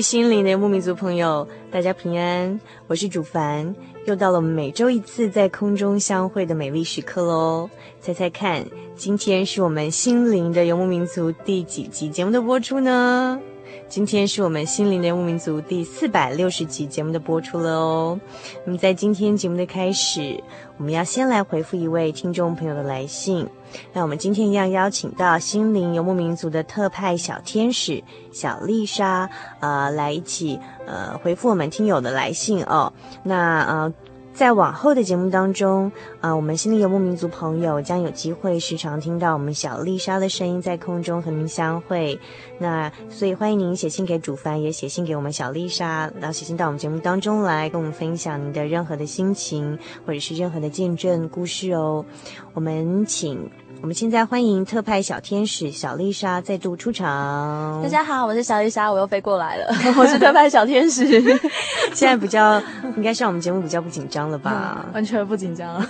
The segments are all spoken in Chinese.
心灵的游牧民族朋友，大家平安，我是主凡，又到了我们每周一次在空中相会的美丽时刻喽。猜猜看，今天是我们心灵的游牧民族第几集节目的播出呢？今天是我们心灵的游牧民族第四百六十集节目的播出了哦。那么在今天节目的开始，我们要先来回复一位听众朋友的来信。那我们今天一样邀请到心灵游牧民族的特派小天使小丽莎，呃，来一起呃回复我们听友的来信哦。那呃。在往后的节目当中，啊、呃，我们心灵游牧民族朋友将有机会时常听到我们小丽莎的声音在空中和您相会。那所以欢迎您写信给主凡，也写信给我们小丽莎，然后写信到我们节目当中来，跟我们分享您的任何的心情或者是任何的见证故事哦。我们请。我们现在欢迎特派小天使小丽莎再度出场。大家好，我是小丽莎，我又飞过来了。我是特派小天使，现在比较应该是我们节目比较不紧张了吧？嗯、完全不紧张，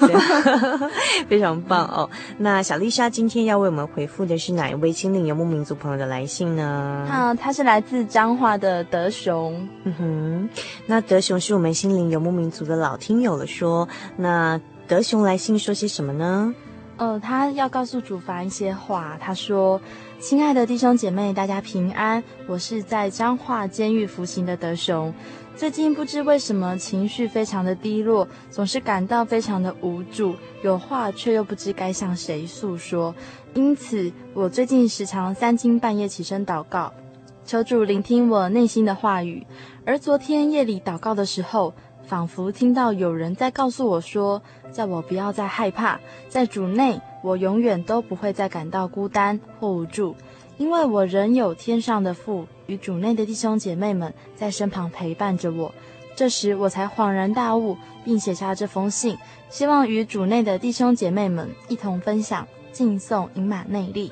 非常棒哦。那小丽莎今天要为我们回复的是哪一位心灵游牧民族朋友的来信呢？啊，他是来自彰化的德雄。嗯哼，那德雄是我们心灵游牧民族的老听友了说，说那德雄来信说些什么呢？呃，他要告诉主凡一些话。他说：“亲爱的弟兄姐妹，大家平安。我是在彰化监狱服刑的德雄。最近不知为什么情绪非常的低落，总是感到非常的无助，有话却又不知该向谁诉说。因此，我最近时常三更半夜起身祷告，求主聆听我内心的话语。而昨天夜里祷告的时候，仿佛听到有人在告诉我说，叫我不要再害怕，在主内，我永远都不会再感到孤单或无助，因为我仍有天上的父与主内的弟兄姐妹们在身旁陪伴着我。这时我才恍然大悟，并写下这封信，希望与主内的弟兄姐妹们一同分享，敬送银马内利。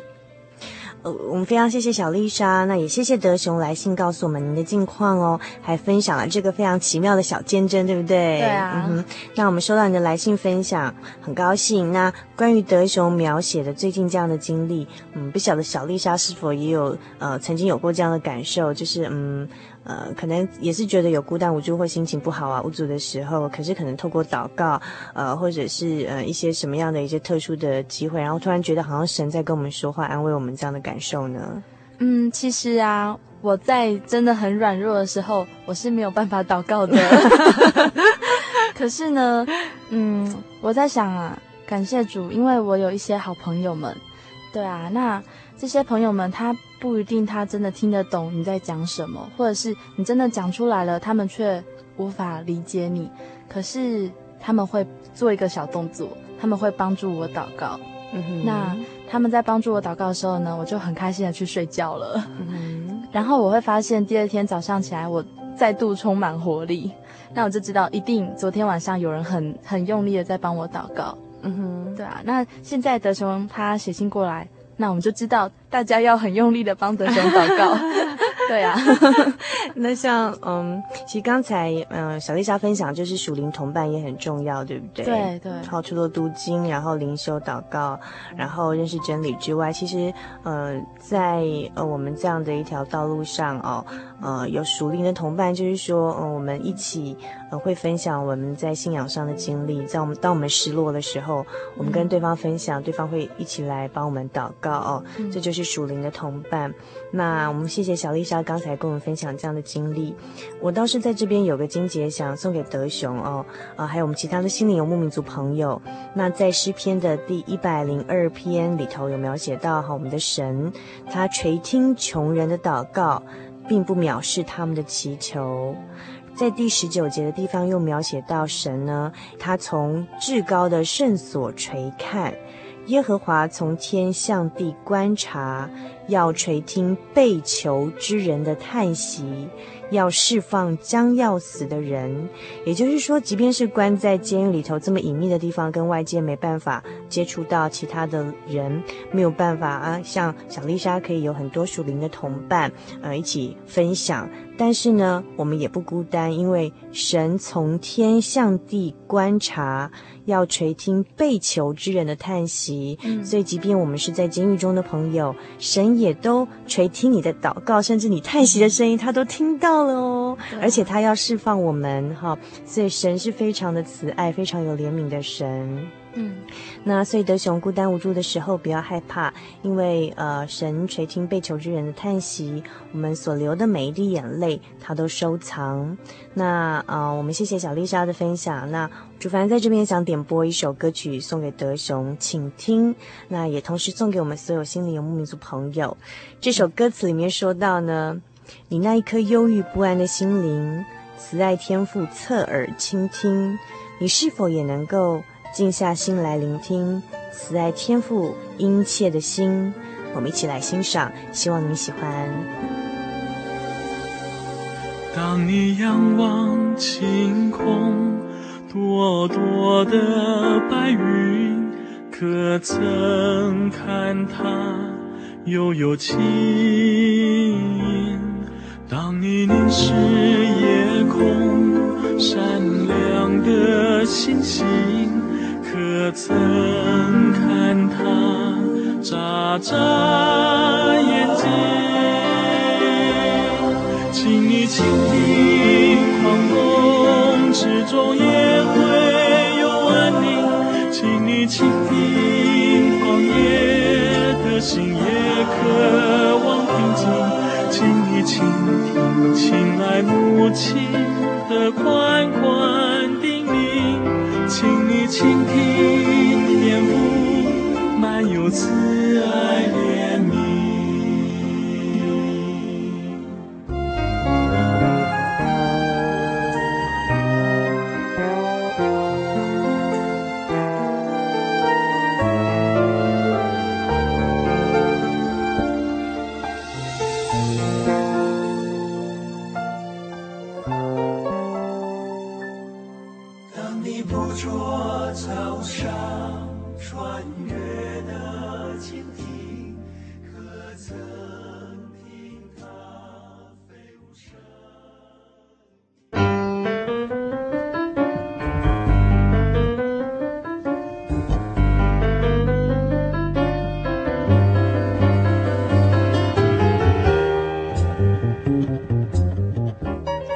呃，我们非常谢谢小丽莎，那也谢谢德雄来信告诉我们您的近况哦，还分享了这个非常奇妙的小见证，对不对？对啊。嗯哼，那我们收到你的来信分享，很高兴。那关于德雄描写的最近这样的经历，嗯，不晓得小丽莎是否也有呃曾经有过这样的感受，就是嗯。呃，可能也是觉得有孤单无助或心情不好啊、无助的时候，可是可能透过祷告，呃，或者是呃一些什么样的一些特殊的机会，然后突然觉得好像神在跟我们说话，安慰我们这样的感受呢？嗯，其实啊，我在真的很软弱的时候，我是没有办法祷告的。可是呢，嗯，我在想啊，感谢主，因为我有一些好朋友们。对啊，那这些朋友们他。不一定他真的听得懂你在讲什么，或者是你真的讲出来了，他们却无法理解你。可是他们会做一个小动作，他们会帮助我祷告。嗯哼。那他们在帮助我祷告的时候呢，我就很开心的去睡觉了。嗯哼。然后我会发现第二天早上起来，我再度充满活力。那我就知道，一定昨天晚上有人很很用力的在帮我祷告。嗯哼。对啊。那现在德雄他写信过来。那我们就知道大家要很用力的帮德雄祷告。对啊，那像嗯，其实刚才嗯，小丽莎分享就是属灵同伴也很重要，对不对？对对。好，除了读经，然后灵修祷告，然后认识真理之外，其实呃，在呃我们这样的一条道路上哦，呃，有属灵的同伴，就是说嗯、呃，我们一起呃会分享我们在信仰上的经历，在我们当我们失落的时候，我们跟对方分享，嗯、对方会一起来帮我们祷告哦，嗯、这就是是属灵的同伴。那我们谢谢小丽莎。刚才跟我们分享这样的经历，我倒是在这边有个金节想送给德雄哦，啊，还有我们其他的心灵游牧民族朋友。那在诗篇的第一百零二篇里头有描写到哈，我们的神他垂听穷人的祷告，并不藐视他们的祈求。在第十九节的地方又描写到神呢，他从至高的圣所垂看。耶和华从天向地观察，要垂听被囚之人的叹息，要释放将要死的人。也就是说，即便是关在监狱里头这么隐秘的地方，跟外界没办法接触到其他的人，没有办法啊，像小丽莎可以有很多属灵的同伴，呃，一起分享。但是呢，我们也不孤单，因为神从天向地观察。要垂听被囚之人的叹息，嗯，所以即便我们是在监狱中的朋友，神也都垂听你的祷告，甚至你叹息的声音，他都听到了哦。而且他要释放我们，哈，所以神是非常的慈爱，非常有怜悯的神。嗯，那所以德雄孤单无助的时候不要害怕，因为呃神垂听被囚之人的叹息，我们所流的每一滴眼泪他都收藏。那呃我们谢谢小丽莎的分享。那主凡在这边想点播一首歌曲送给德雄，请听。那也同时送给我们所有心灵游牧民族朋友。这首歌词里面说到呢，你那一颗忧郁不安的心灵，慈爱天父侧耳倾听，你是否也能够？静下心来聆听慈爱天父殷切的心，我们一起来欣赏，希望你喜欢。当你仰望晴空，朵朵的白云，可曾看它悠悠轻？当你凝视夜空，闪亮的星星。眨眼睛？请你倾听，狂风之中也会有安宁。请你倾听，旷野的心也渴望平静。请你倾听，亲爱母亲的款款叮咛。请你倾听，天父满有慈爱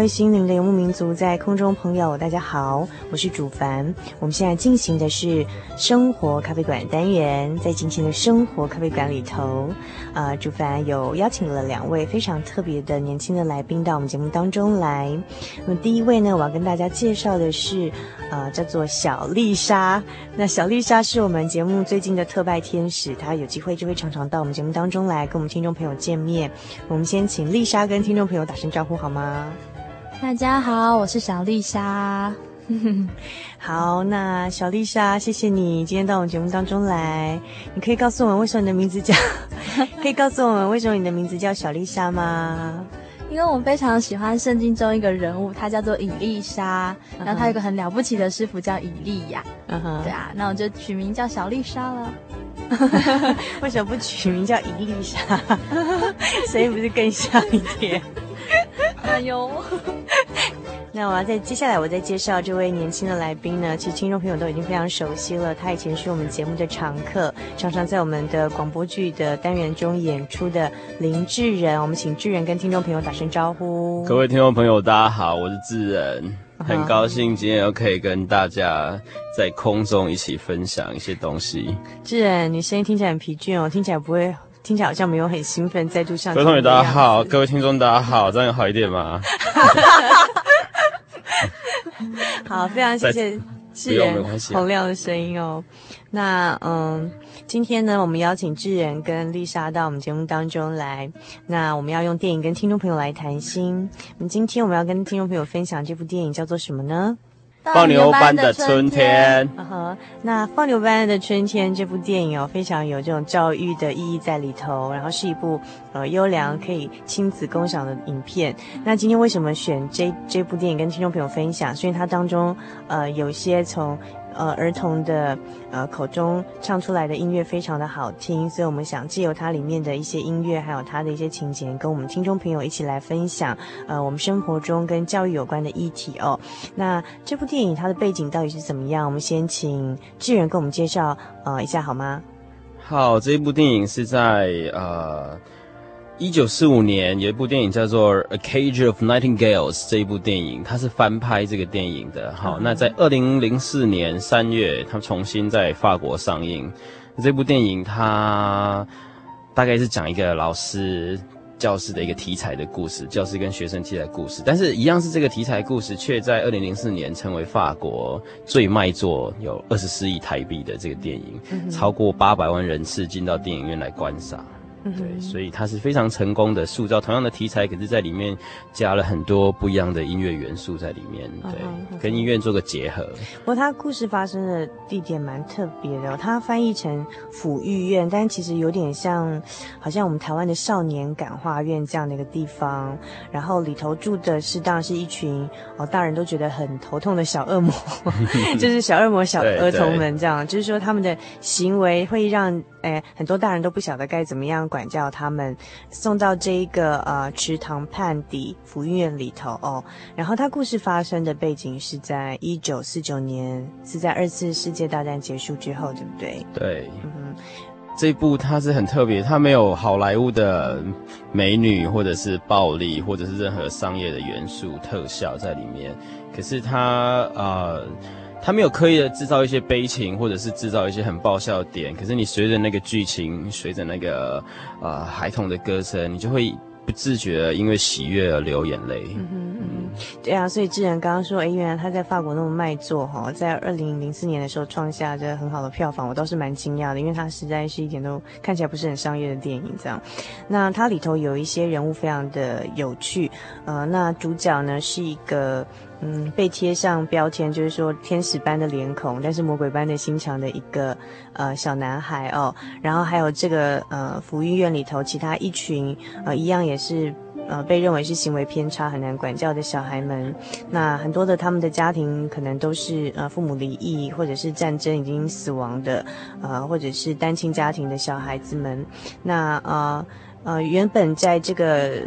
位心灵的游牧民族，在空中朋友，大家好，我是主凡。我们现在进行的是生活咖啡馆单元，在今天的生活咖啡馆里头，呃，主凡有邀请了两位非常特别的年轻的来宾到我们节目当中来。那么第一位呢，我要跟大家介绍的是，呃，叫做小丽莎。那小丽莎是我们节目最近的特派天使，她有机会就会常常到我们节目当中来跟我们听众朋友见面。我们先请丽莎跟听众朋友打声招呼好吗？大家好，我是小丽莎。好，那小丽莎，谢谢你今天到我们节目当中来。你可以告诉我们为什么你的名字叫？可以告诉我们为什么你的名字叫小丽莎吗？因为我非常喜欢圣经中一个人物，他叫做以利沙，uh huh. 然后他有个很了不起的师傅叫以利亚。嗯哼、uh，huh. 对啊，那我就取名叫小丽莎了。为什么不取名叫以丽莎？声音不是更像一点？哎呦，那我要在接下来，我再介绍这位年轻的来宾呢。其实听众朋友都已经非常熟悉了，他以前是我们节目的常客，常常在我们的广播剧的单元中演出的林志仁。我们请志仁跟听众朋友打声招呼。各位听众朋友，大家好，我是志仁，很高兴今天又可以跟大家在空中一起分享一些东西。志仁，你声音听起来很疲倦哦，听起来不会。听起来好像没有很兴奋，再度上。各位同学大家好，各位听众大家好，这样有好一点吗？好，非常谢谢智仁洪亮的声音哦。那嗯，今天呢，我们邀请智仁跟丽莎到我们节目当中来。那我们要用电影跟听众朋友来谈心。那么今天我们要跟听众朋友分享这部电影叫做什么呢？放牛班的春天，嗯哼，那放牛班的春天这部电影哦，非常有这种教育的意义在里头，然后是一部呃优良可以亲子共赏的影片。那今天为什么选这这部电影跟听众朋友分享？是因为它当中呃有些从。呃，儿童的呃口中唱出来的音乐非常的好听，所以我们想借由它里面的一些音乐，还有它的一些情节，跟我们听众朋友一起来分享，呃，我们生活中跟教育有关的议题哦。那这部电影它的背景到底是怎么样？我们先请智仁跟我们介绍呃一下好吗？好，这一部电影是在呃。一九四五年有一部电影叫做《A Cage of Nightingales》，这一部电影它是翻拍这个电影的。好，那在二零零四年三月，它重新在法国上映。这部电影它大概是讲一个老师教师的一个题材的故事，教师跟学生题材的故事。但是，一样是这个题材故事，却在二零零四年成为法国最卖座，有二十四亿台币的这个电影，嗯、超过八百万人次进到电影院来观赏。对，所以它是非常成功的塑造同样的题材，可是在里面加了很多不一样的音乐元素在里面，对，uh. 跟音乐做个结合。不过它故事发生的地点蛮特别的，它翻译成抚育院，但其实有点像，好像我们台湾的少年感化院这样的一个地方。然后里头住的是当然是一群哦，大人都觉得很头痛的小恶魔，就是小恶魔小儿童们这样，就是说他们的行为会让。哎，很多大人都不晓得该怎么样管教他们，送到这一个呃池塘畔底福音院里头哦。然后他故事发生的背景是在一九四九年，是在二次世界大战结束之后，对不对？对，嗯哼，这一部它是很特别，它没有好莱坞的美女或者是暴力或者是任何商业的元素特效在里面，可是它呃。他没有刻意的制造一些悲情，或者是制造一些很爆笑的点，可是你随着那个剧情，随着那个呃孩童的歌声，你就会不自觉因为喜悦而流眼泪。嗯哼嗯，对啊，所以志仁刚刚说，哎，原来他在法国那么卖座哈，在二零零四年的时候创下这很好的票房，我倒是蛮惊讶的，因为他实在是一点都看起来不是很商业的电影这样。那它里头有一些人物非常的有趣，呃，那主角呢是一个。嗯，被贴上标签，就是说天使般的脸孔，但是魔鬼般的心肠的一个呃小男孩哦。然后还有这个呃福利院里头其他一群呃一样也是呃被认为是行为偏差很难管教的小孩们。那很多的他们的家庭可能都是呃父母离异，或者是战争已经死亡的，呃或者是单亲家庭的小孩子们。那呃呃原本在这个。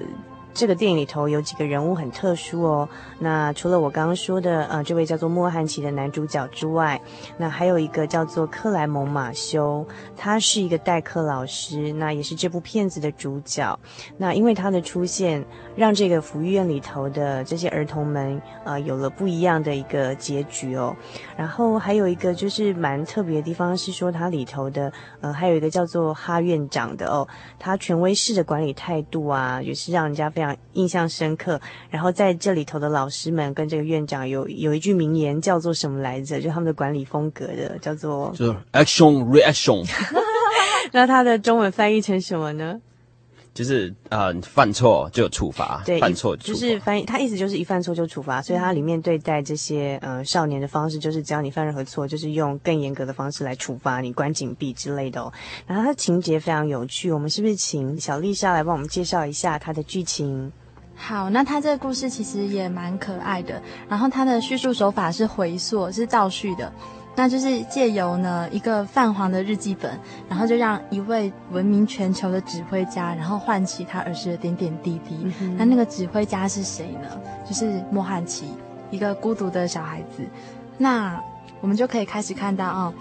这个电影里头有几个人物很特殊哦。那除了我刚刚说的，呃，这位叫做莫汉奇的男主角之外，那还有一个叫做克莱蒙马修，他是一个代课老师，那也是这部片子的主角。那因为他的出现，让这个福利院里头的这些儿童们，呃，有了不一样的一个结局哦。然后还有一个就是蛮特别的地方是说，他里头的，呃，还有一个叫做哈院长的哦，他权威式的管理态度啊，也是让人家非常印象深刻。然后在这里头的老师们跟这个院长有有一句名言叫做什么来着？就他们的管理风格的叫做就是 action reaction。那他的中文翻译成什么呢？就是呃，犯错就有处罚，对，犯错就是翻译，他意思就是一犯错就处罚，所以他里面对待这些呃少年的方式，就是只要你犯任何错，就是用更严格的方式来处罚你，关禁闭之类的哦。然后他情节非常有趣，我们是不是请小丽莎来帮我们介绍一下他的剧情？好，那他这个故事其实也蛮可爱的，然后他的叙述手法是回溯，是倒叙的。那就是借由呢一个泛黄的日记本，然后就让一位闻名全球的指挥家，然后唤起他儿时的点点滴滴。嗯、那那个指挥家是谁呢？就是莫汉奇，一个孤独的小孩子。那我们就可以开始看到啊、哦，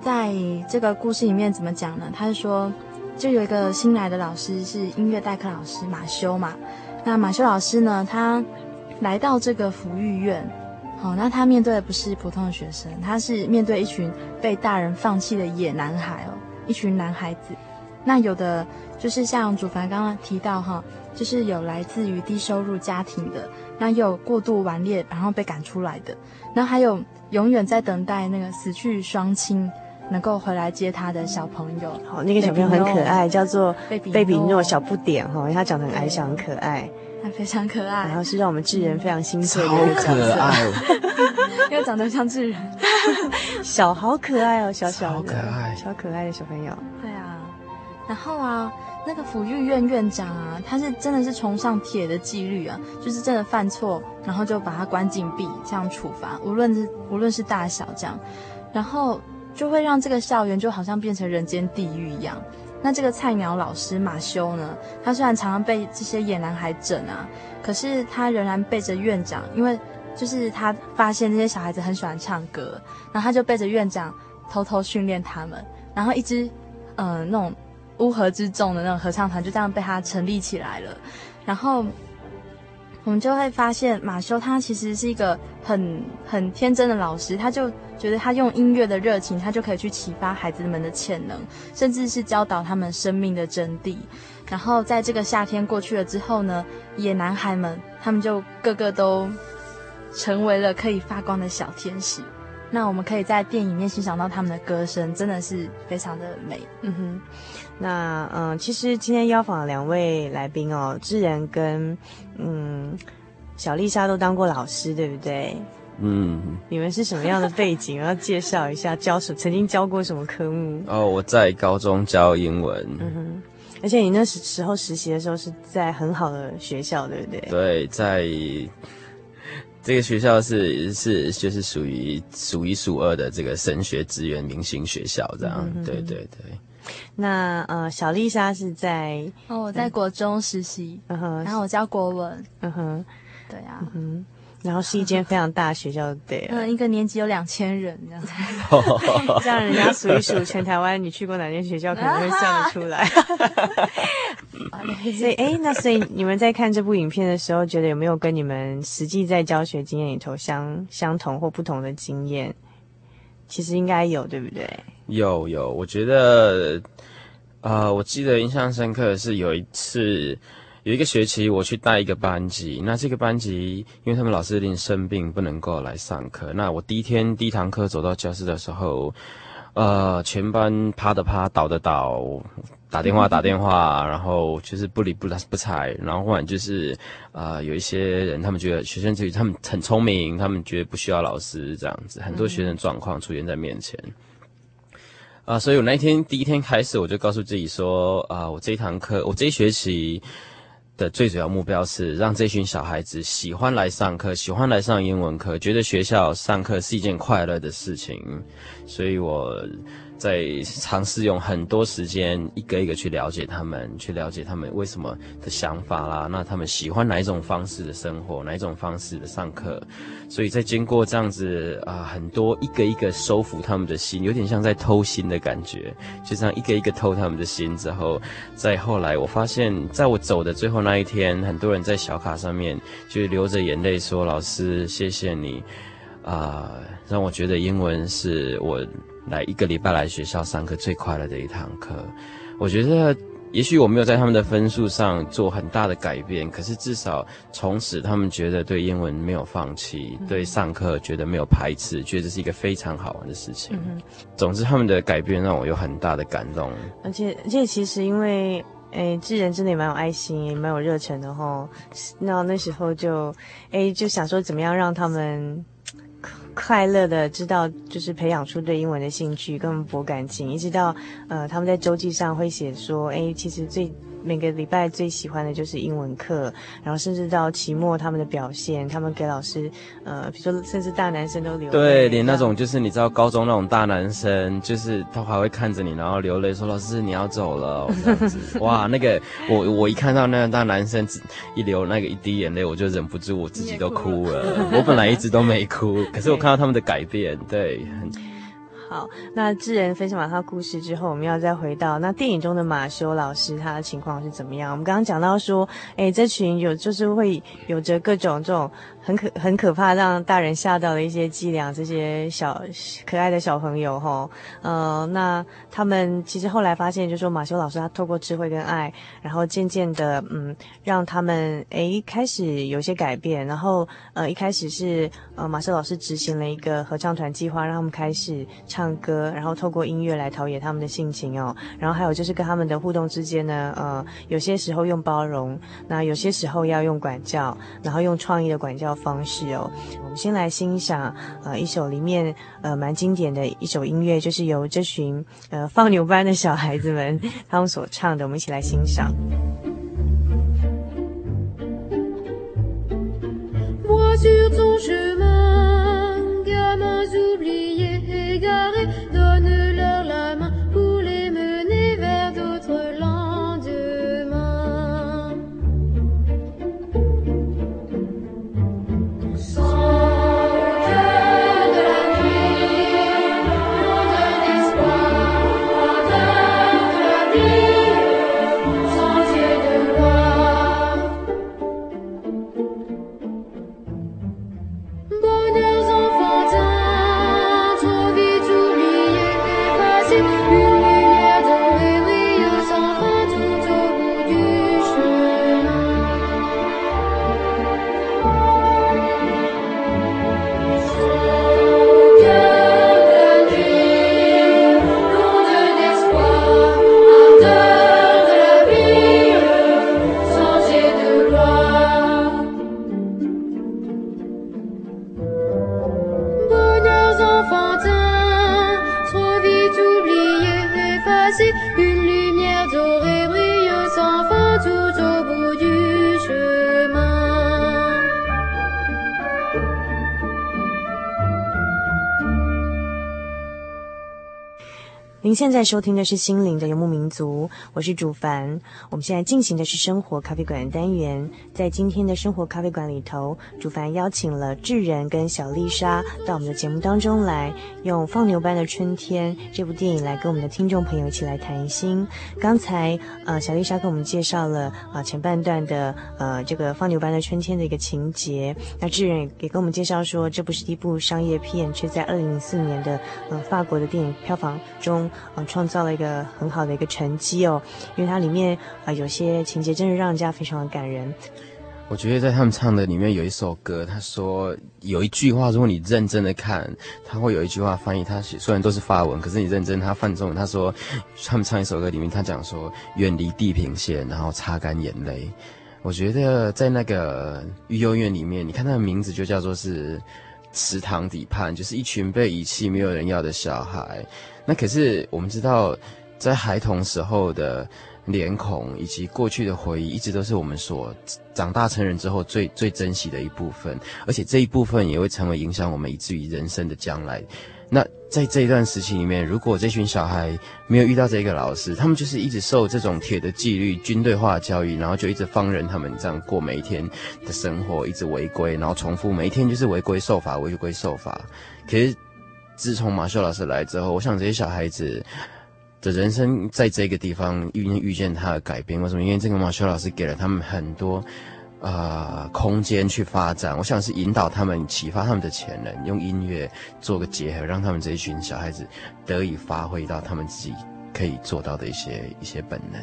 在这个故事里面怎么讲呢？他是说，就有一个新来的老师是音乐代课老师马修嘛。那马修老师呢，他来到这个福育院。好，那他面对的不是普通的学生，他是面对一群被大人放弃的野男孩哦，一群男孩子。那有的就是像主凡刚刚提到哈，就是有来自于低收入家庭的，那又有过度顽劣然后被赶出来的，那还有永远在等待那个死去双亲能够回来接他的小朋友。好，那个小朋友很可爱，叫做贝比贝比诺小不点哈，因为他长得很矮小，很可爱。他非常可爱，然后是让我们智人非常心碎的一个角色，可爱，因为长得像智人，小好可爱哦，小小的，好可爱，小可爱的小朋友。对啊，然后啊，那个抚育院院长啊，他是真的是崇尚铁的纪律啊，就是真的犯错，然后就把他关禁闭，这样处罚，无论是无论是大小这样，然后就会让这个校园就好像变成人间地狱一样。那这个菜鸟老师马修呢？他虽然常常被这些野男孩整啊，可是他仍然背着院长，因为就是他发现这些小孩子很喜欢唱歌，然后他就背着院长偷偷训练他们，然后一支嗯、那种乌合之众的那种合唱团就这样被他成立起来了，然后。我们就会发现，马修他其实是一个很很天真的老师，他就觉得他用音乐的热情，他就可以去启发孩子们的潜能，甚至是教导他们生命的真谛。然后在这个夏天过去了之后呢，野男孩们他们就个个都成为了可以发光的小天使。那我们可以在电影里面欣赏到他们的歌声，真的是非常的美。嗯哼，那嗯，其实今天邀访两位来宾哦，智仁跟嗯小丽莎都当过老师，对不对？嗯。你们是什么样的背景？我要介绍一下，教什曾经教过什么科目？哦，我在高中教英文。嗯哼，而且你那时时候实习的时候是在很好的学校，对不对？对，在。这个学校是是就是属于数一数二的这个神学资源明星学校，这样，对对对。那呃，小丽莎是在哦，我在国中实习，嗯哼，然后我教国文，嗯哼，对啊，嗯哼。然后是一间非常大的学校，对，嗯，一个年级有两千人这样子，这样人家数一数全台湾，你去过哪间学校，可能会算得出来。所以，哎，那所以你们在看这部影片的时候，觉得有没有跟你们实际在教学经验里头相相同或不同的经验？其实应该有，对不对？有有，我觉得，呃，我记得印象深刻的是有一次。有一个学期，我去带一个班级。那这个班级，因为他们老师有点生病，不能够来上课。那我第一天第一堂课走到教室的时候，呃，全班趴的趴，倒的倒，打电话打电话，然后就是不理不不睬。然后后来就是，呃，有一些人他们觉得学生自己他们很聪明，他们觉得不需要老师这样子。很多学生状况出现在面前。啊、呃，所以我那一天第一天开始，我就告诉自己说，啊、呃，我这一堂课，我这一学期。的最主要目标是让这群小孩子喜欢来上课，喜欢来上英文课，觉得学校上课是一件快乐的事情。所以我在尝试用很多时间一个一个去了解他们，去了解他们为什么的想法啦，那他们喜欢哪一种方式的生活，哪一种方式的上课，所以在经过这样子啊、很多一个一个收服他们的心，有点像在偷心的感觉，就这样一个一个偷他们的心之后，再后来我发现，在我走的最后那一天，很多人在小卡上面就流着眼泪说：“老师，谢谢你啊、让我觉得英文是我。”来一个礼拜来学校上课最快乐的一堂课，我觉得也许我没有在他们的分数上做很大的改变，可是至少从此他们觉得对英文没有放弃，嗯、对上课觉得没有排斥，觉得这是一个非常好玩的事情。嗯、总之，他们的改变让我有很大的感动。而且，而且其实因为，诶，智人真的也蛮有爱心，也蛮有热忱的哈。那那时候就，诶，就想说怎么样让他们。快乐的知道，就是培养出对英文的兴趣，跟博感情，一直到呃，他们在周记上会写说，哎，其实最。每个礼拜最喜欢的就是英文课，然后甚至到期末他们的表现，他们给老师，呃，比如说甚至大男生都流泪。对，连那种就是你知道高中那种大男生，就是他还会看着你，然后流泪说：“老师，你要走了。”这样子，哇，那个我我一看到那个大男生一流那个一滴眼泪，我就忍不住我自己都哭了。我本来一直都没哭，可是我看到他们的改变，对。很好，那智仁分享完他故事之后，我们要再回到那电影中的马修老师，他的情况是怎么样？我们刚刚讲到说，哎，这群有就是会有着各种这种。很可很可怕，让大人吓到的一些伎俩，这些小可爱的小朋友吼，呃，那他们其实后来发现，就说马修老师他透过智慧跟爱，然后渐渐的，嗯，让他们诶开始有些改变，然后呃一开始是呃马修老师执行了一个合唱团计划，让他们开始唱歌，然后透过音乐来陶冶他们的性情哦，然后还有就是跟他们的互动之间呢，呃，有些时候用包容，那有些时候要用管教，然后用创意的管教。方式哦，我们先来欣赏呃一首里面呃蛮经典的一首音乐，就是由这群呃放牛班的小孩子们 他们所唱的，我们一起来欣赏。现在收听的是《心灵的游牧民族》，我是主凡。我们现在进行的是生活咖啡馆的单元，在今天的生活咖啡馆里头，主凡邀请了智仁跟小丽莎到我们的节目当中来，用《放牛班的春天》这部电影来跟我们的听众朋友一起来谈心。刚才呃，小丽莎跟我们介绍了啊、前半段的呃这个《放牛班的春天》的一个情节，那智仁也跟我们介绍说，这不是一部商业片，却在二零零四年的呃法国的电影票房中。创造了一个很好的一个成绩哦，因为它里面啊、有些情节真的让人家非常的感人。我觉得在他们唱的里面有一首歌，他说有一句话，如果你认真的看，他会有一句话翻译，他虽然都是法文，可是你认真他翻中文，他说他们唱一首歌里面，他讲说远离地平线，然后擦干眼泪。我觉得在那个育幼院里面，你看他的名字就叫做是池塘底畔，就是一群被遗弃、没有人要的小孩。那可是我们知道，在孩童时候的脸孔以及过去的回忆，一直都是我们所长大成人之后最最珍惜的一部分，而且这一部分也会成为影响我们以至于人生的将来。那在这一段时期里面，如果这群小孩没有遇到这个老师，他们就是一直受这种铁的纪律、军队化的教育，然后就一直放任他们这样过每一天的生活，一直违规，然后重复每一天就是违规受罚、违规受罚。可是自从马修老师来之后，我想这些小孩子的人生在这个地方遇遇见他的改变。为什么？因为这个马修老师给了他们很多。啊、呃，空间去发展，我想是引导他们、启发他们的潜能，用音乐做个结合，让他们这一群小孩子得以发挥到他们自己可以做到的一些一些本能。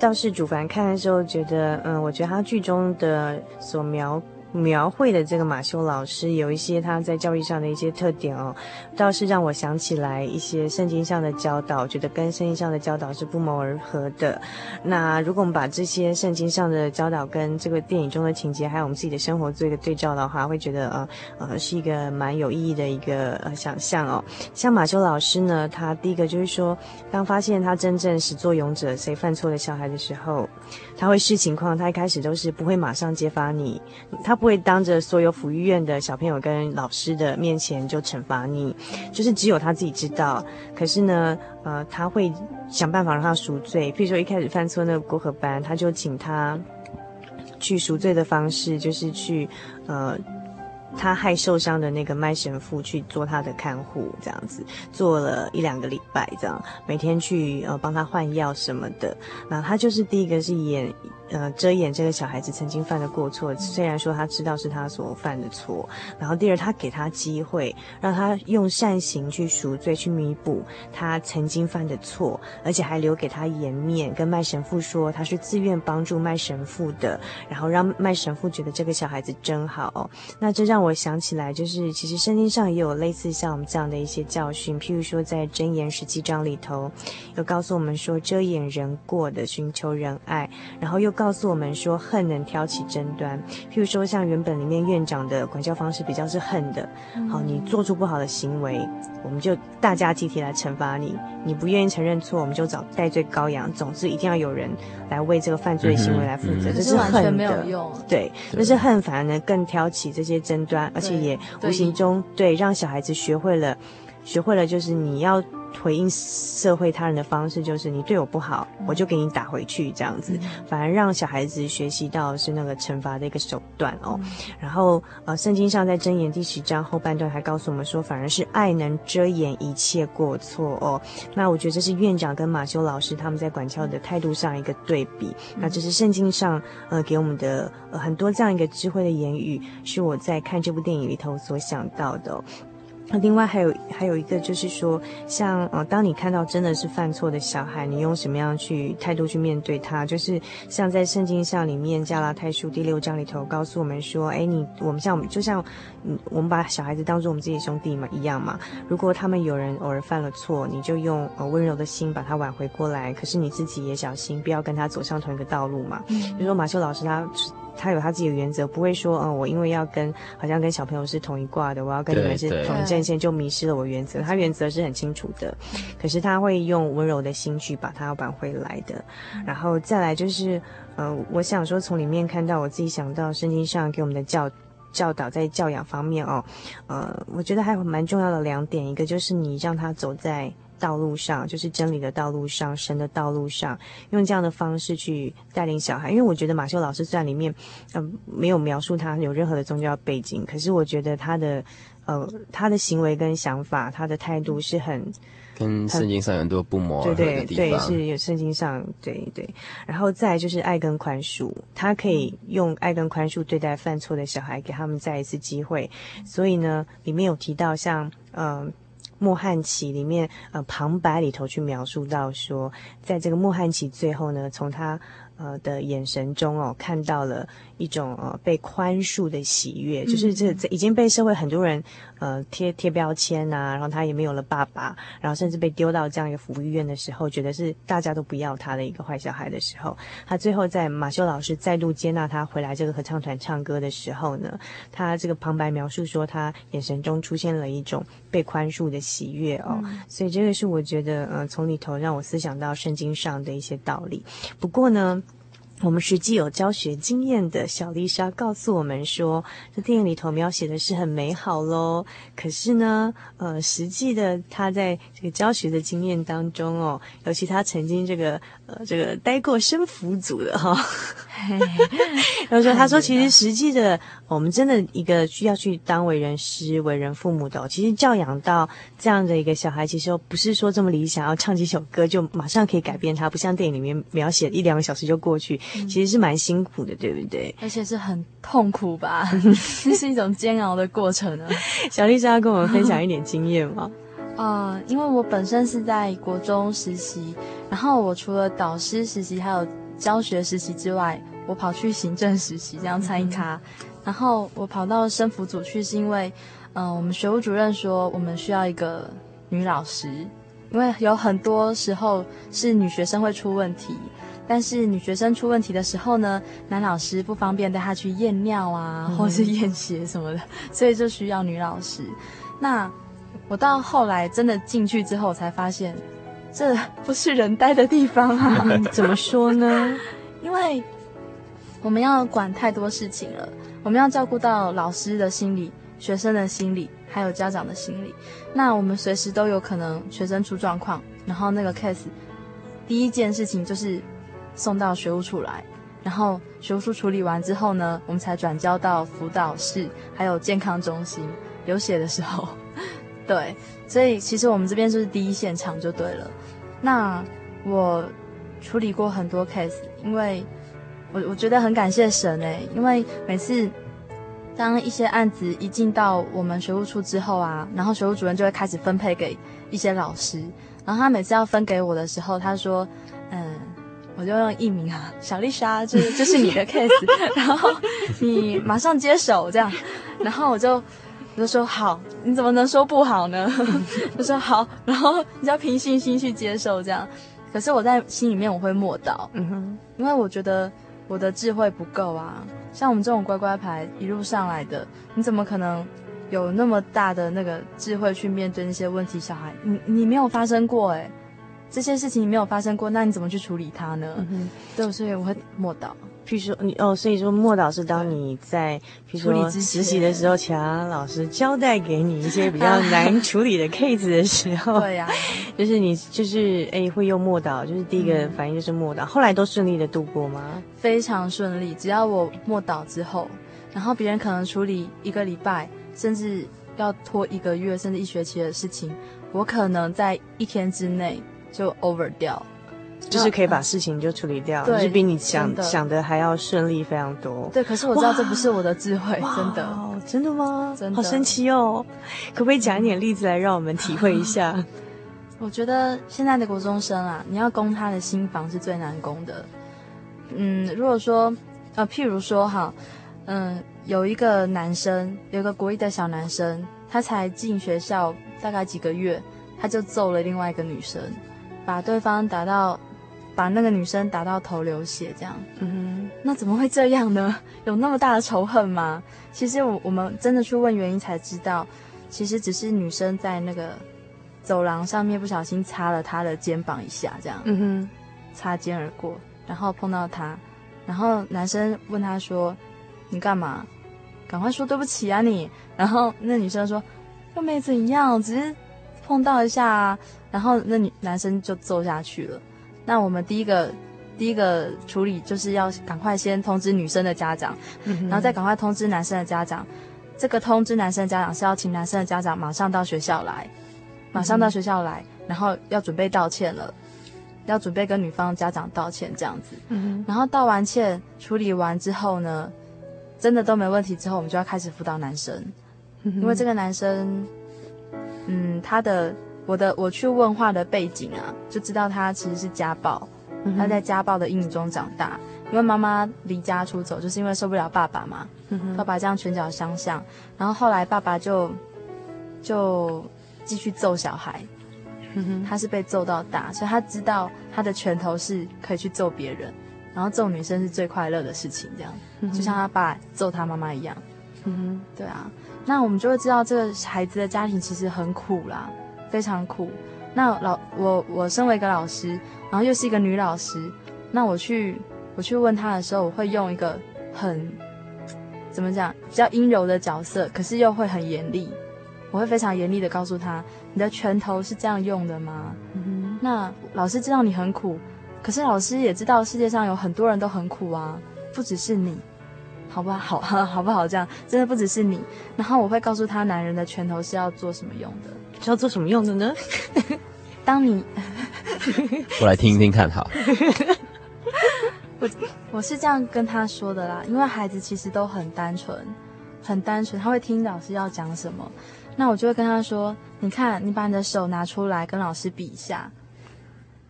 倒是主凡看的时候觉得，嗯，我觉得他剧中的所描。描绘的这个马修老师有一些他在教育上的一些特点哦，倒是让我想起来一些圣经上的教导，觉得跟圣经上的教导是不谋而合的。那如果我们把这些圣经上的教导跟这个电影中的情节，还有我们自己的生活做一个对照的话，会觉得呃呃是一个蛮有意义的一个呃想象哦。像马修老师呢，他第一个就是说，当发现他真正始作俑者谁犯错的小孩的时候，他会视情况，他一开始都是不会马上揭发你，他。不会当着所有抚育院的小朋友跟老师的面前就惩罚你，就是只有他自己知道。可是呢，呃，他会想办法让他赎罪。譬如说一开始犯错那个国和班，他就请他去赎罪的方式，就是去呃。他害受伤的那个麦神父去做他的看护，这样子做了一两个礼拜，这样每天去呃帮他换药什么的。那他就是第一个是演呃遮掩这个小孩子曾经犯的过错，虽然说他知道是他所犯的错。然后第二，他给他机会，让他用善行去赎罪，去弥补他曾经犯的错，而且还留给他颜面，跟麦神父说他是自愿帮助麦神父的，然后让麦神父觉得这个小孩子真好。那这让。我想起来，就是其实圣经上也有类似像我们这样的一些教训，譬如说在箴言十七章里头，有告诉我们说遮掩人过的寻求仁爱，然后又诉我们说恨能挑起争端。譬如说像原本里面院长的管教方式比较是恨的，好，你做出不好的行为，我们就大家集体来惩罚你，你不愿意承认错，我们就找代罪羔羊，总之一定要有人来为这个犯罪行为来负责，这是恨的，没有用，对，但是恨，反而能更挑起这些争端。而且也无形中对，对让小孩子学会了，学会了就是你要回应社会他人的方式，就是你对我不好，我就给你打回去这样子，反而让小孩子学习到是那个惩罚的一个手段哦。然后呃，圣经上在箴言第十章后半段还告诉我们说，反而是爱能遮掩一切过错哦。那我觉得这是院长跟马修老师他们在管教的态度上一个对比。那这是圣经上呃给我们的呃很多这样一个智慧的言语，是我在看这部电影里头所想到的哦。那另外还有还有一个就是说，像呃，当你看到真的是犯错的小孩，你用什么样去态度去面对他？就是像在圣经上里面，加拉太书第六章里头告诉我们说，哎，你我们像我们就像嗯，我们把小孩子当做我们自己的兄弟嘛一样嘛。如果他们有人偶尔犯了错，你就用呃温柔的心把他挽回过来。可是你自己也小心，不要跟他走上同一个道路嘛。嗯，比如说马修老师他。他有他自己的原则，不会说，嗯，我因为要跟好像跟小朋友是同一挂的，我要跟你们是同一阵线，就迷失了我原则。他原则是很清楚的，可是他会用温柔的心去把他挽回来的。然后再来就是，呃，我想说从里面看到，我自己想到圣经上给我们的教教导，在教养方面哦，呃，我觉得还有蛮重要的两点，一个就是你让他走在。道路上，就是真理的道路上，神的道路上，用这样的方式去带领小孩。因为我觉得马修老师在里面，呃，没有描述他有任何的宗教背景，可是我觉得他的，呃，他的行为跟想法，他的态度是很跟圣经上很多不谋而合的地方。对对对，是有圣经上对对。然后再就是爱跟宽恕，他可以用爱跟宽恕对待犯错的小孩，给他们再一次机会。所以呢，里面有提到像，嗯、呃。莫汉奇里面，呃，旁白里头去描述到说，在这个莫汉奇最后呢，从他呃的眼神中哦，看到了一种呃被宽恕的喜悦，就是这这已经被社会很多人呃贴贴标签呐、啊，然后他也没有了爸爸，然后甚至被丢到这样一个福利院的时候，觉得是大家都不要他的一个坏小孩的时候，他最后在马修老师再度接纳他回来这个合唱团唱歌的时候呢，他这个旁白描述说，他眼神中出现了一种被宽恕的喜悦哦，嗯、所以这个是我觉得呃从里头让我思想到圣经上的一些道理。不过呢。我们实际有教学经验的小丽莎告诉我们说，这电影里头描写的是很美好喽。可是呢，呃，实际的她在这个教学的经验当中哦，尤其她曾经这个呃这个待过生辅组的哈、哦，然后说她说其实实际的我们真的一个需要去当为人师、为人父母的、哦，其实教养到这样的一个小孩，其实不是说这么理想，要唱几首歌就马上可以改变他，不像电影里面描写一两个小时就过去。其实是蛮辛苦的，对不对？而且是很痛苦吧？这 是一种煎熬的过程啊。小丽是要跟我们分享一点经验吗？啊、呃，因为我本身是在国中实习，然后我除了导师实习还有教学实习之外，我跑去行政实习这样参一咖。嗯、然后我跑到生辅组去，是因为，嗯、呃，我们学务主任说我们需要一个女老师，因为有很多时候是女学生会出问题。但是女学生出问题的时候呢，男老师不方便带她去验尿啊，或是验血什么的，所以就需要女老师。那我到后来真的进去之后，才发现这不是人待的地方啊！怎么说呢？因为我们要管太多事情了，我们要照顾到老师的心理、学生的心理，还有家长的心理。那我们随时都有可能学生出状况，然后那个 case 第一件事情就是。送到学务处来，然后学务处处理完之后呢，我们才转交到辅导室，还有健康中心。流血的时候，对，所以其实我们这边就是第一现场就对了。那我处理过很多 case，因为我我觉得很感谢神诶，因为每次当一些案子一进到我们学务处之后啊，然后学务主任就会开始分配给一些老师，然后他每次要分给我的时候，他说，嗯。我就用艺名啊，小丽莎，这这是你的 case，然后你马上接手这样，然后我就我就说好，你怎么能说不好呢？就说好，然后你要凭信心去接受这样。可是我在心里面我会默祷，嗯哼，因为我觉得我的智慧不够啊。像我们这种乖乖牌一路上来的，你怎么可能有那么大的那个智慧去面对那些问题小孩？你你没有发生过诶。这些事情没有发生过，那你怎么去处理它呢？嗯、对，所以我会默祷。譬如说，你哦，所以说默祷是当你在对譬如说实习的时候，其他老师交代给你一些比较难处理的 case 的时候，对呀、啊，就是你就是哎会用默祷，就是第一个反应就是默祷。嗯、后来都顺利的度过吗？非常顺利，只要我默祷之后，然后别人可能处理一个礼拜，甚至要拖一个月，甚至一学期的事情，我可能在一天之内。就 over 掉，就是可以把事情就处理掉，就、呃、是比你想的想的还要顺利非常多。对，可是我知道这不是我的智慧，真的，真的吗？真的，好神奇哦！可不可以讲一点例子来让我们体会一下？我觉得现在的国中生啊，你要攻他的心房是最难攻的。嗯，如果说呃，譬如说哈，嗯，有一个男生，有一个国一的小男生，他才进学校大概几个月，他就揍了另外一个女生。把对方打到，把那个女生打到头流血，这样。嗯哼，那怎么会这样呢？有那么大的仇恨吗？其实我我们真的去问原因才知道，其实只是女生在那个走廊上面不小心擦了他的肩膀一下，这样。嗯哼，擦肩而过，然后碰到他，然后男生问他说：“你干嘛？赶快说对不起啊你！”然后那女生说：“又没怎样，只是碰到一下啊。”然后那女男生就揍下去了，那我们第一个第一个处理就是要赶快先通知女生的家长，嗯、然后再赶快通知男生的家长。这个通知男生的家长是要请男生的家长马上到学校来，马上到学校来，嗯、然后要准备道歉了，要准备跟女方家长道歉这样子。嗯、然后道完歉处理完之后呢，真的都没问题之后，我们就要开始辅导男生，嗯、因为这个男生，嗯，他的。我的我去问话的背景啊，就知道他其实是家暴，他在家暴的阴影中长大，因为妈妈离家出走，就是因为受不了爸爸嘛。爸爸这样拳脚相向，然后后来爸爸就就继续揍小孩。他是被揍到大，所以他知道他的拳头是可以去揍别人，然后揍女生是最快乐的事情，这样，就像他爸揍他妈妈一样。嗯，对啊。那我们就会知道这个孩子的家庭其实很苦啦，非常苦。那老我我身为一个老师，然后又是一个女老师，那我去我去问她的时候，我会用一个很怎么讲比较阴柔的角色，可是又会很严厉。我会非常严厉的告诉他：“你的拳头是这样用的吗？”那老师知道你很苦，可是老师也知道世界上有很多人都很苦啊，不只是你。好不好？好，好不好？这样真的不只是你。然后我会告诉他，男人的拳头是要做什么用的？是要做什么用的呢？当你，我来听一听看，好。我我是这样跟他说的啦，因为孩子其实都很单纯，很单纯，他会听老师要讲什么。那我就会跟他说：“你看，你把你的手拿出来，跟老师比一下。”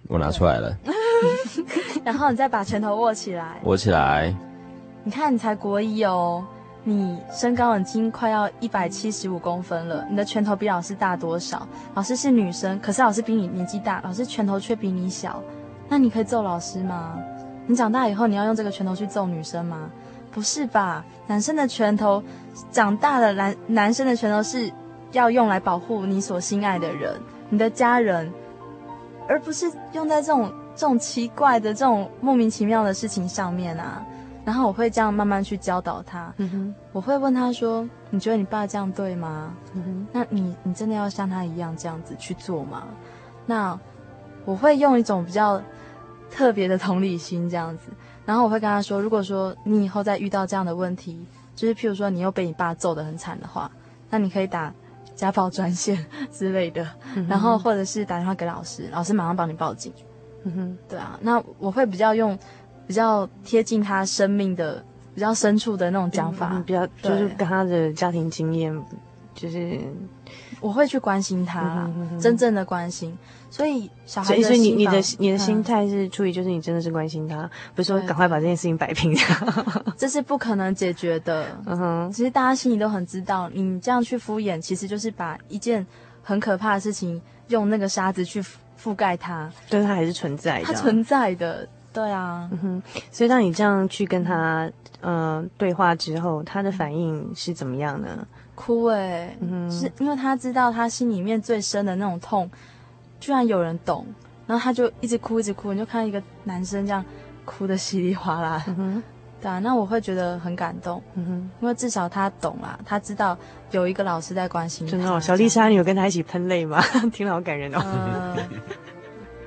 我拿出来了。然后你再把拳头握起来。握起来。你看，你才国一哦，你身高已经快要一百七十五公分了，你的拳头比老师大多少？老师是女生，可是老师比你年纪大，老师拳头却比你小，那你可以揍老师吗？你长大以后你要用这个拳头去揍女生吗？不是吧？男生的拳头，长大了男男生的拳头是要用来保护你所心爱的人，你的家人，而不是用在这种这种奇怪的这种莫名其妙的事情上面啊。然后我会这样慢慢去教导他，嗯哼，我会问他说：“你觉得你爸这样对吗？嗯哼，那你你真的要像他一样这样子去做吗？”那我会用一种比较特别的同理心这样子，然后我会跟他说：“如果说你以后再遇到这样的问题，就是譬如说你又被你爸揍得很惨的话，那你可以打家暴专线 之类的，嗯，然后或者是打电话给老师，老师马上帮你报警。嗯哼，对啊，那我会比较用。”比较贴近他生命的比较深处的那种讲法，嗯、比较就是跟他的家庭经验，就是我会去关心他啦，嗯、哼哼真正的关心。所以小孩，所以你你的你的心态是出于就是你真的是关心他，不是说赶快把这件事情摆平。这是不可能解决的。嗯哼，其实大家心里都很知道，你这样去敷衍，其实就是把一件很可怕的事情用那个沙子去覆盖它，但是它还是存在的，它存在的。对啊，嗯哼，所以当你这样去跟他呃对话之后，他的反应是怎么样呢？哭哎、欸，嗯哼，是因为他知道他心里面最深的那种痛，居然有人懂，然后他就一直哭一直哭，你就看一个男生这样哭的稀里哗啦，对啊，那我会觉得很感动，嗯哼，因为至少他懂啦，他知道有一个老师在关心他。真的哦，小丽莎，你有跟他一起喷泪吗？听了好感人哦。呃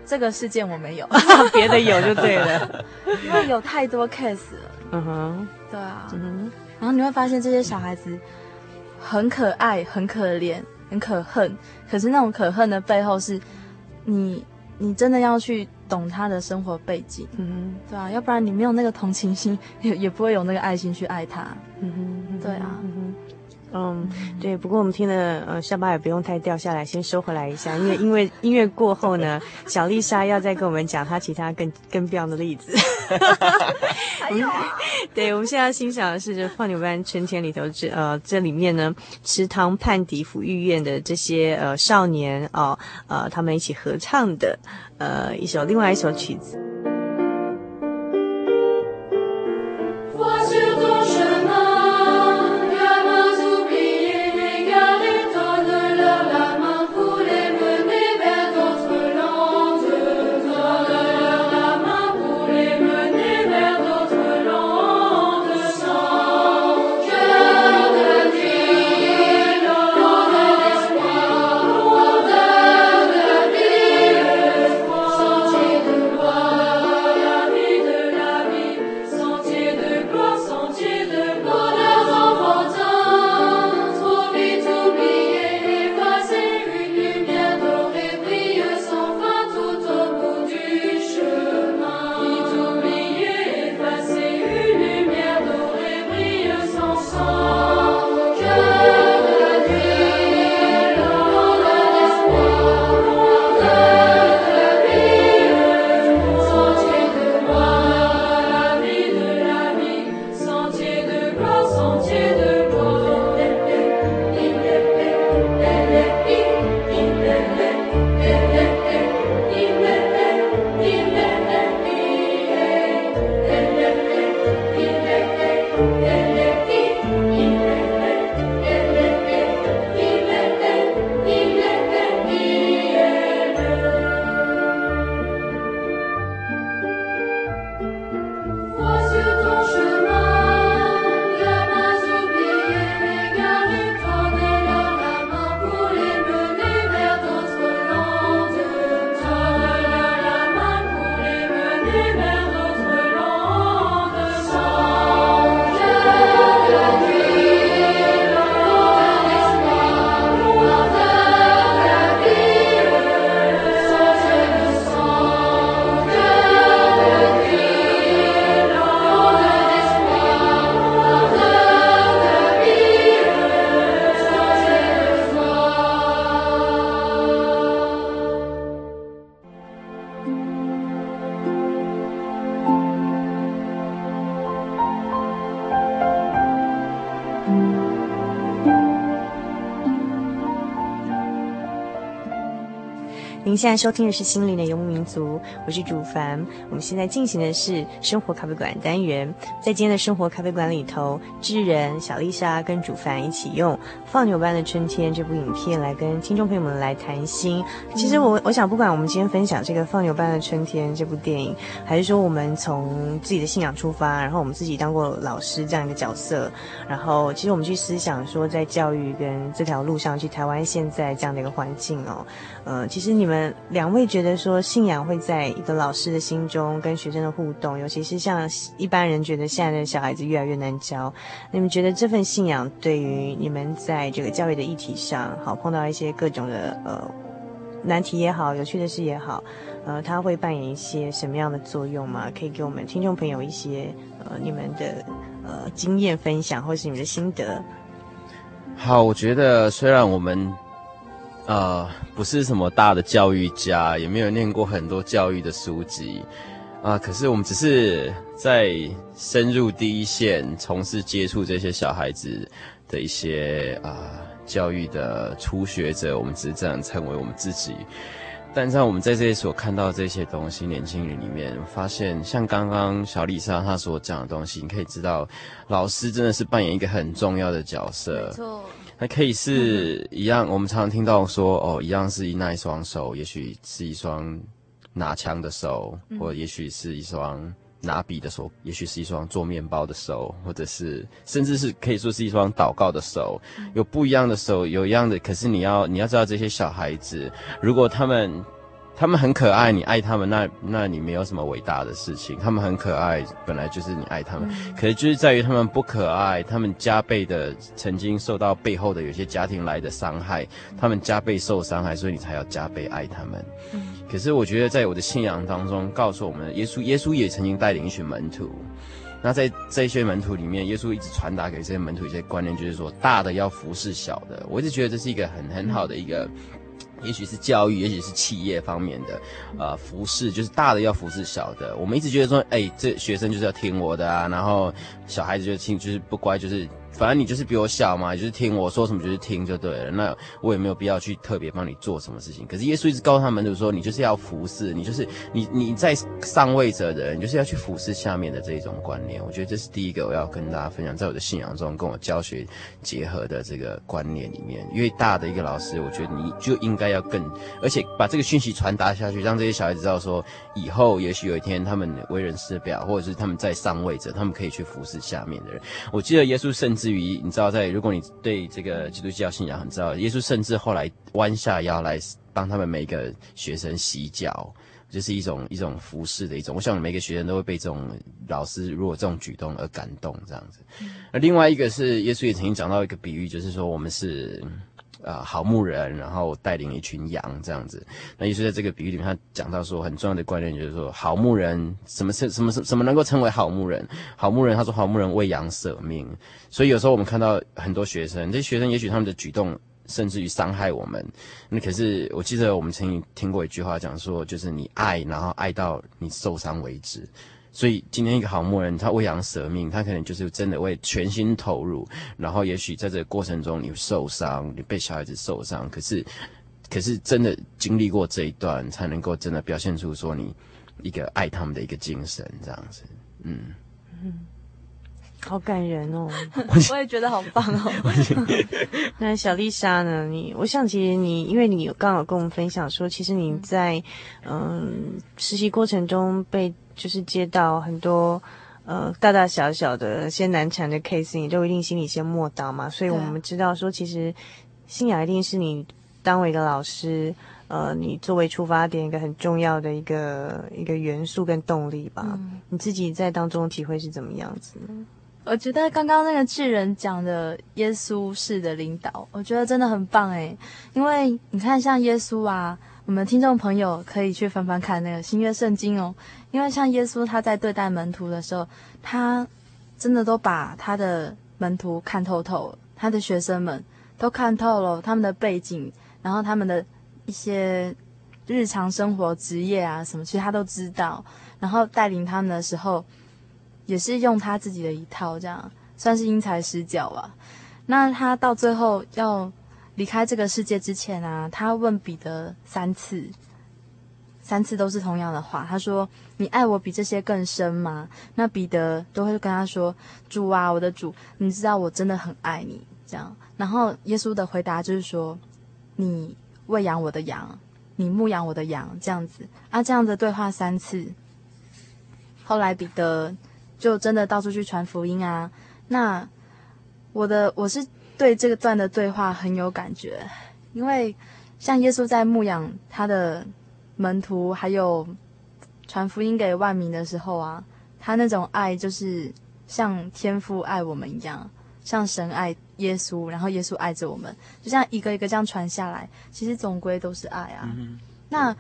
这个事件我没有，别的有就对了，因为有太多 case 了。嗯哼，对啊，嗯哼，然后你会发现这些小孩子很可爱、很可怜、很可恨，可是那种可恨的背后是你，你真的要去懂他的生活背景。嗯哼，对啊，要不然你没有那个同情心，也也不会有那个爱心去爱他。嗯哼，对啊。嗯哼嗯，对，不过我们听了，呃，下巴也不用太掉下来，先收回来一下，因为因为音乐过后呢，小丽莎要再跟我们讲她其他更更棒的例子。还有，对，我们现在要欣赏的是《放牛班春天》里头这呃这里面呢，池塘畔底抚育院的这些呃少年哦呃，呃他们一起合唱的呃一首另外一首曲子。您现在收听的是《心灵的游牧民族》，我是主凡。我们现在进行的是生活咖啡馆单元，在今天的生活咖啡馆里头，智仁、小丽莎跟主凡一起用《放牛班的春天》这部影片来跟听众朋友们来谈心。其实我我想，不管我们今天分享这个《放牛班的春天》这部电影，还是说我们从自己的信仰出发，然后我们自己当过老师这样一个角色，然后其实我们去思想说，在教育跟这条路上，去台湾现在这样的一个环境哦，呃，其实你们。两位觉得说信仰会在一个老师的心中跟学生的互动，尤其是像一般人觉得现在的小孩子越来越难教，你们觉得这份信仰对于你们在这个教育的议题上，好碰到一些各种的呃难题也好，有趣的事也好，呃，它会扮演一些什么样的作用吗？可以给我们听众朋友一些呃你们的呃经验分享，或是你们的心得。好，我觉得虽然我们。呃，不是什么大的教育家，也没有念过很多教育的书籍，啊、可是我们只是在深入第一线，从事接触这些小孩子的一些啊、教育的初学者，我们只是这样称为我们自己。但在我们在这里所看到这些东西，年轻人里面发现，像刚刚小丽莎她所讲的东西，你可以知道，老师真的是扮演一个很重要的角色。那可以是一样，我们常常听到说，哦，一样是那一双手，也许是一双拿枪的手，或也许是一双拿笔的手，也许是一双做面包的手，或者是甚至是可以说是一双祷告的手，有不一样的手，有一样的。可是你要你要知道，这些小孩子，如果他们。他们很可爱，你爱他们，那那你没有什么伟大的事情。他们很可爱，本来就是你爱他们。嗯、可是就是在于他们不可爱，他们加倍的曾经受到背后的有些家庭来的伤害，他们加倍受伤害，所以你才要加倍爱他们。嗯、可是我觉得在我的信仰当中，告诉我们，耶稣耶稣也曾经带领一群门徒。那在这些门徒里面，耶稣一直传达给这些门徒一些观念，就是说大的要服侍小的。我一直觉得这是一个很很好的一个。也许是教育，也许是企业方面的，呃，服侍就是大的要服侍小的。我们一直觉得说，哎、这学生就是要听我的啊，然后小孩子就听，就是不乖，就是。反正你就是比我小嘛，就是听我说什么就是听就对了。那我也没有必要去特别帮你做什么事情。可是耶稣一直告诉他们，就是说你就是要服侍，你就是你你在上位者的人，就是要去服侍下面的这一种观念。我觉得这是第一个我要跟大家分享，在我的信仰中跟我教学结合的这个观念里面。越大的一个老师，我觉得你就应该要更，而且把这个讯息传达下去，让这些小孩子知道说，以后也许有一天他们为人师表，或者是他们在上位者，他们可以去服侍下面的人。我记得耶稣甚至。至于你知道，在如果你对这个基督教信仰很知道，耶稣甚至后来弯下腰来帮他们每一个学生洗脚，就是一种一种服侍的一种。我想每个学生都会被这种老师如果这种举动而感动，这样子。那另外一个是耶稣也曾经讲到一个比喻，就是说我们是。啊、呃，好牧人，然后带领一群羊这样子。那耶稣在这个比喻里面，他讲到说很重要的观念，就是说好牧人什么是什么什什么能够称为好牧人？好牧人，他说好牧人为羊舍命。所以有时候我们看到很多学生，这些学生也许他们的举动甚至于伤害我们。那可是我记得我们曾经听过一句话讲说，就是你爱，然后爱到你受伤为止。所以今天一个好牧人，他为羊舍命，他可能就是真的为全心投入，然后也许在这个过程中你受伤，你被小孩子受伤，可是，可是真的经历过这一段，才能够真的表现出说你一个爱他们的一个精神，这样子，嗯嗯。好感人哦！我也觉得好棒哦。那小丽莎呢？你，我想其实你，因为你刚好跟我们分享说，其实你在嗯实习过程中被就是接到很多呃大大小小的些难缠的 case，你都一定心里先默祷嘛。所以我们知道说，其实信仰一定是你当为一个老师。呃，你作为出发点一个很重要的一个一个元素跟动力吧，嗯、你自己在当中体会是怎么样子呢？我觉得刚刚那个智人讲的耶稣式的领导，我觉得真的很棒诶，因为你看像耶稣啊，我们听众朋友可以去翻翻看那个新约圣经哦，因为像耶稣他在对待门徒的时候，他真的都把他的门徒看透透，他的学生们都看透了他们的背景，然后他们的。一些日常生活、职业啊什么，其实他都知道。然后带领他们的时候，也是用他自己的一套，这样算是因材施教吧。那他到最后要离开这个世界之前啊，他问彼得三次，三次都是同样的话。他说：“你爱我比这些更深吗？”那彼得都会跟他说：“主啊，我的主，你知道我真的很爱你。”这样。然后耶稣的回答就是说：“你。”喂养我的羊，你牧养我的羊，这样子啊，这样的对话三次。后来彼得就真的到处去传福音啊。那我的我是对这个段的对话很有感觉，因为像耶稣在牧养他的门徒，还有传福音给万民的时候啊，他那种爱就是像天父爱我们一样，像神爱。耶稣，然后耶稣爱着我们，就像一个一个这样传下来，其实总归都是爱啊。嗯、那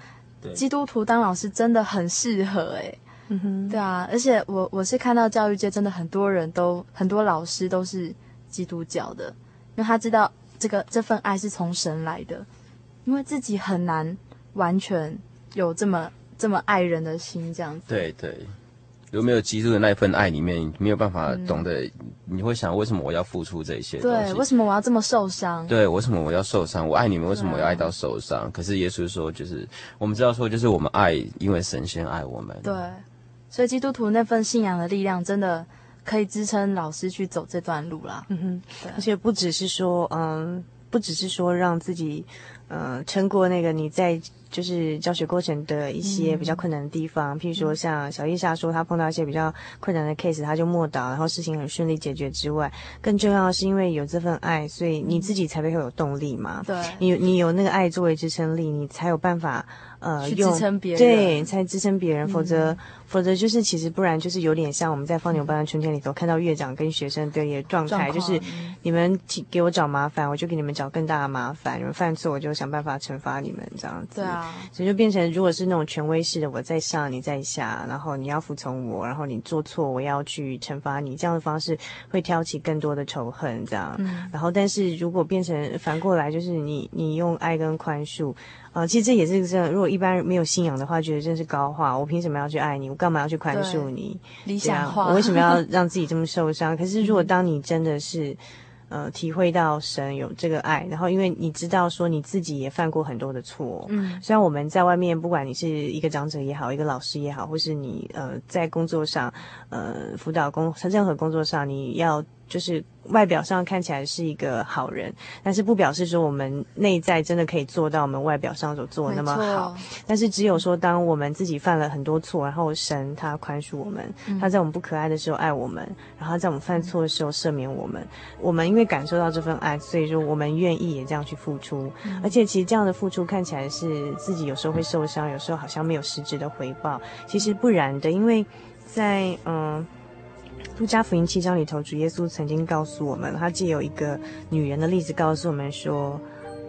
基督徒当老师真的很适合诶、欸。嗯哼，对啊，而且我我是看到教育界真的很多人都很多老师都是基督教的，因为他知道这个这份爱是从神来的，因为自己很难完全有这么这么爱人的心这样子。对对。有没有基督的那一份爱里面，没有办法懂得，嗯、你会想为什么我要付出这些？对，为什么我要这么受伤？对，为什么我要受伤？我爱你们，为什么我要爱到受伤？啊、可是耶稣说，就是我们知道说，就是我们爱，因为神先爱我们。对，所以基督徒那份信仰的力量，真的可以支撑老师去走这段路啦。嗯哼，对，而且不只是说，嗯，不只是说让自己，嗯，撑过那个你在。就是教学过程的一些比较困难的地方，嗯、譬如说像小丽莎说，她碰到一些比较困难的 case，她就默祷，然后事情很顺利解决之外，更重要的是因为有这份爱，所以你自己才会有动力嘛。对，你你有那个爱作为支撑力，你才有办法呃去支撑别人，对，才支撑别人，否则。嗯否则就是其实不然就是有点像我们在放牛班的春天里头看到院长跟学生对立的状态，就是你们给我找麻烦，我就给你们找更大的麻烦；你们犯错，我就想办法惩罚你们这样子。对啊，所以就变成如果是那种权威式的，我在上你在下，然后你要服从我，然后你做错我要去惩罚你，这样的方式会挑起更多的仇恨这样。嗯。然后但是如果变成反过来，就是你你用爱跟宽恕。啊、呃，其实这也是这样。如果一般人没有信仰的话，觉得真是高话。我凭什么要去爱你？我干嘛要去宽恕你？理想化。我为什么要 让自己这么受伤？可是如果当你真的是。呃，体会到神有这个爱，然后因为你知道说你自己也犯过很多的错，嗯，虽然我们在外面，不管你是一个长者也好，一个老师也好，或是你呃在工作上，呃辅导工，任何工作上，你要就是外表上看起来是一个好人，但是不表示说我们内在真的可以做到我们外表上所做的那么好。但是只有说，当我们自己犯了很多错，然后神他宽恕我们，嗯，他在我们不可爱的时候爱我们，然后在我们犯错的时候赦免我们，我们。因为感受到这份爱，所以说我们愿意也这样去付出，嗯、而且其实这样的付出看起来是自己有时候会受伤，有时候好像没有实质的回报，其实不然的，因为在嗯，路加福音七章里头，主耶稣曾经告诉我们，他借有一个女人的例子告诉我们说，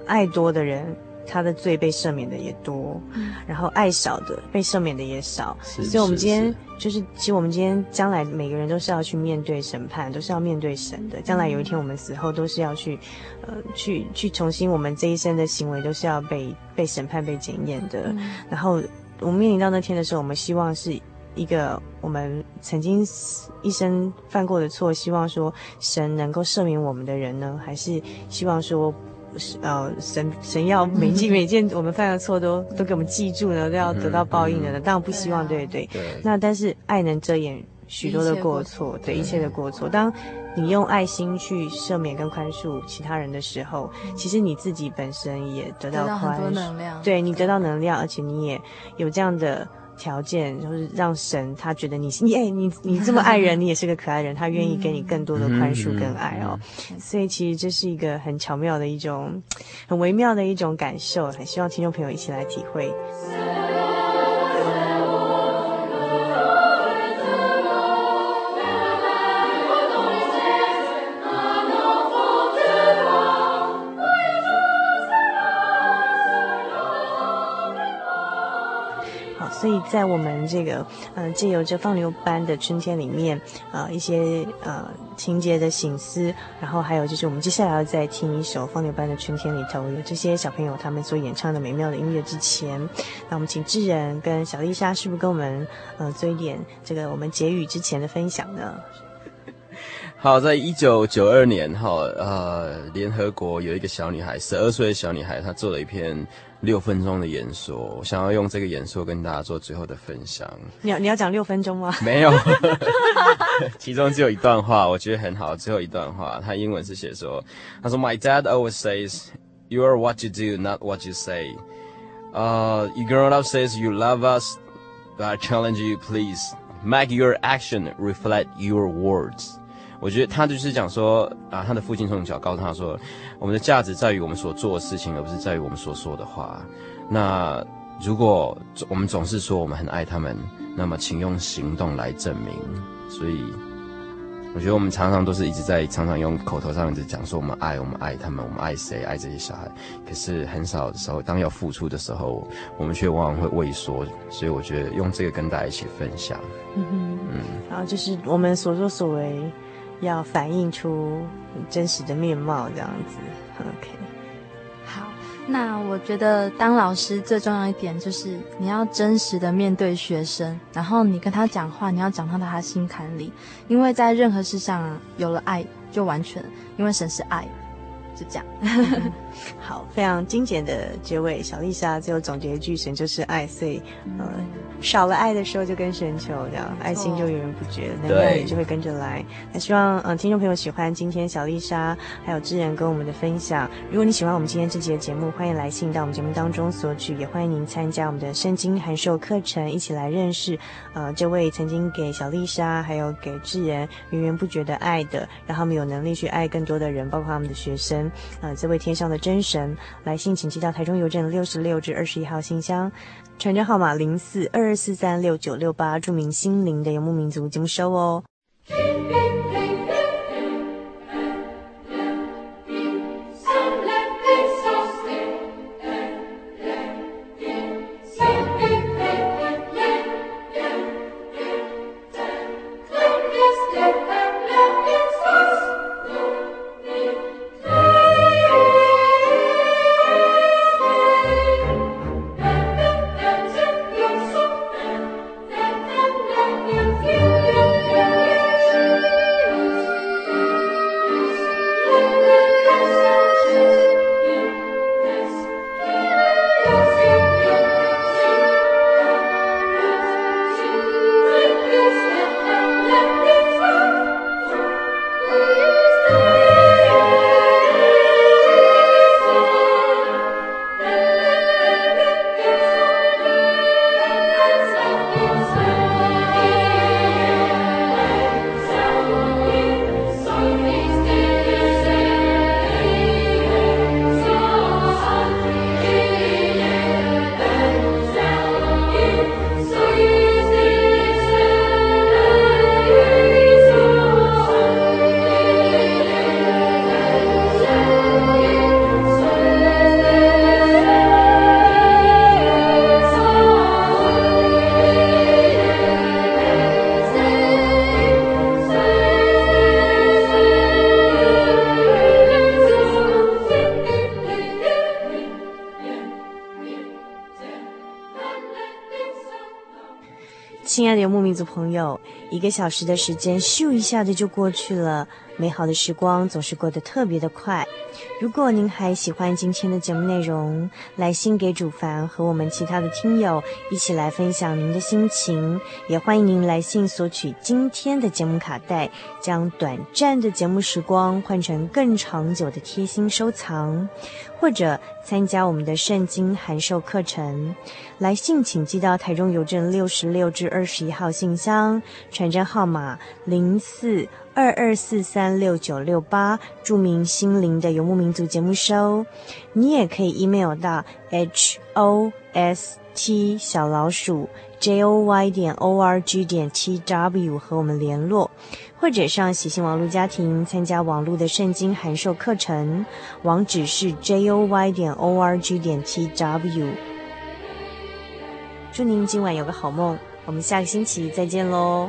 爱多的人。他的罪被赦免的也多，嗯、然后爱少的被赦免的也少，所以，我们今天就是，其实我们今天将来每个人都是要去面对审判，都是要面对神的。将来有一天我们死后，都是要去，呃，去去重新，我们这一生的行为都是要被被审判、被检验的。嗯、然后我们面临到那天的时候，我们希望是一个我们曾经一生犯过的错，希望说神能够赦免我们的人呢，还是希望说？呃，神神要每件每件我们犯的错都都给我们记住呢，都要得到报应的呢。当然不希望，对对对。那但是爱能遮掩许多的过错，对一切的过错。当你用爱心去赦免跟宽恕其他人的时候，其实你自己本身也得到宽恕，得到很多能量。对你得到能量，而且你也有这样的条件，就是让神他觉得你你哎你你这么爱人，你也是个可爱人，他愿意给你更多的宽恕跟爱哦。所以其实这是一个很巧妙的一种很微妙的一种感受，很希望听众朋友一起来体会。所以在我们这个，呃，借由这放牛班的春天里面，呃，一些呃情节的醒思，然后还有就是我们接下来要再听一首放牛班的春天里头有这些小朋友他们所演唱的美妙的音乐之前，那我们请智仁跟小丽莎是不是跟我们呃做一点这个我们结语之前的分享呢？好，在一九九二年哈，呃，联合国有一个小女孩，十二岁的小女孩，她做了一篇六分钟的演说，我想要用这个演说跟大家做最后的分享。你要你要讲六分钟吗？没有，其中只有一段话，我觉得很好。最后一段话，他英文是写说，他说：“My dad always says, you are what you do, not what you say. Uh, you grown up says you love us, but I challenge you, please make your action reflect your words.” 我觉得他就是讲说啊，他的父亲从小告诉他说，我们的价值在于我们所做的事情，而不是在于我们所说的话。那如果我们总是说我们很爱他们，那么请用行动来证明。所以，我觉得我们常常都是一直在常常用口头上一直讲说我们爱我们爱他们，我们爱谁爱这些小孩，可是很少的时候，当要付出的时候，我们却往往会畏缩。所以，我觉得用这个跟大家一起分享。嗯哼，嗯，然后就是我们所作所为。要反映出真实的面貌，这样子。OK，好。那我觉得当老师最重要一点就是你要真实的面对学生，然后你跟他讲话，你要讲到他心坎里，因为在任何事上啊，有了爱就完全，因为神是爱。就这样，好，非常精简的结尾。小丽莎最后总结一句：神就是爱，所以，呃，少了爱的时候就跟神求，这样爱心就源源不绝，能量也就会跟着来。那希望，嗯、呃，听众朋友喜欢今天小丽莎还有智仁跟我们的分享。如果你喜欢我们今天这期的节目，欢迎来信到我们节目当中索取，也欢迎您参加我们的圣经函授课程，一起来认识，呃，这位曾经给小丽莎还有给智仁源源不绝的爱的，让他们有能力去爱更多的人，包括他们的学生。呃，这位天上的真神，来信请寄到台中邮政六十六至二十一号信箱，传真号码零四二二四三六九六八，注明心灵的游牧民族，节目收哦。一个小时的时间，咻一下子就过去了。美好的时光总是过得特别的快。如果您还喜欢今天的节目内容，来信给主凡和我们其他的听友一起来分享您的心情，也欢迎您来信索取今天的节目卡带，将短暂的节目时光换成更长久的贴心收藏，或者参加我们的圣经函授课程。来信请寄到台中邮政六十六至二十一号信箱，传真号码零四二二四三六九六八，著名心灵的游牧民族节目收。你也可以 email 到 h o s t 小老鼠 j o y 点 o r g 点 t w 和我们联络。或者上喜信网络家庭参加网络的圣经函授课程，网址是 j o y 点 o r g 点 t w。祝您今晚有个好梦，我们下个星期再见喽。